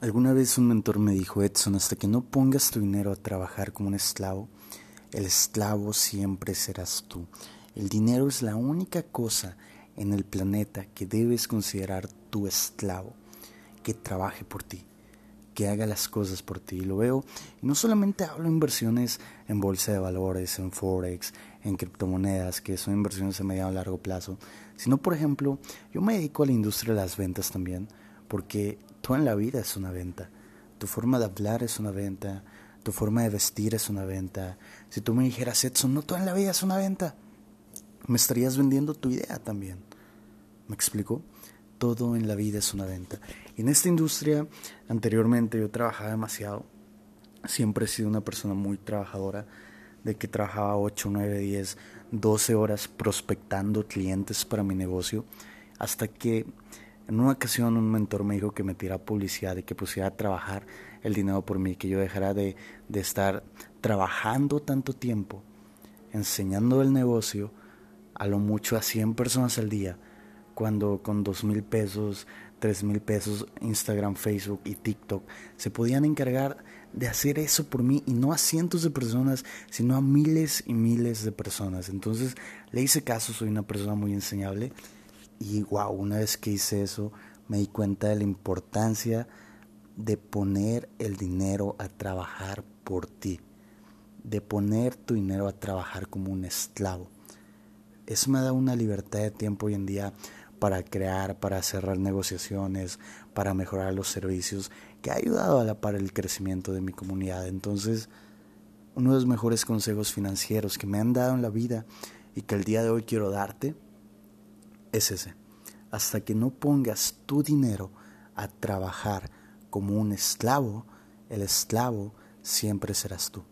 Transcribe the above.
Alguna vez un mentor me dijo, Edson, hasta que no pongas tu dinero a trabajar como un esclavo, el esclavo siempre serás tú. El dinero es la única cosa en el planeta que debes considerar tu esclavo, que trabaje por ti, que haga las cosas por ti. Y lo veo, y no solamente hablo de inversiones en bolsa de valores, en forex, en criptomonedas, que son inversiones a mediano y largo plazo, sino, por ejemplo, yo me dedico a la industria de las ventas también porque tú en la vida es una venta. Tu forma de hablar es una venta, tu forma de vestir es una venta. Si tú me dijeras, Edson, no todo en la vida es una venta, me estarías vendiendo tu idea también. ¿Me explico? Todo en la vida es una venta. En esta industria, anteriormente yo trabajaba demasiado. Siempre he sido una persona muy trabajadora, de que trabajaba 8, 9, 10, 12 horas prospectando clientes para mi negocio, hasta que en una ocasión un mentor me dijo que me tirara publicidad y que pusiera a trabajar el dinero por mí, que yo dejara de, de estar trabajando tanto tiempo, enseñando el negocio a lo mucho a 100 personas al día, cuando con dos mil pesos, tres mil pesos, Instagram, Facebook y TikTok se podían encargar de hacer eso por mí y no a cientos de personas, sino a miles y miles de personas. Entonces le hice caso, soy una persona muy enseñable y wow, una vez que hice eso, me di cuenta de la importancia de poner el dinero a trabajar por ti, de poner tu dinero a trabajar como un esclavo. Eso me da una libertad de tiempo hoy en día para crear, para cerrar negociaciones, para mejorar los servicios, que ha ayudado a la par el crecimiento de mi comunidad. Entonces, uno de los mejores consejos financieros que me han dado en la vida y que el día de hoy quiero darte es ese. Hasta que no pongas tu dinero a trabajar como un esclavo, el esclavo siempre serás tú.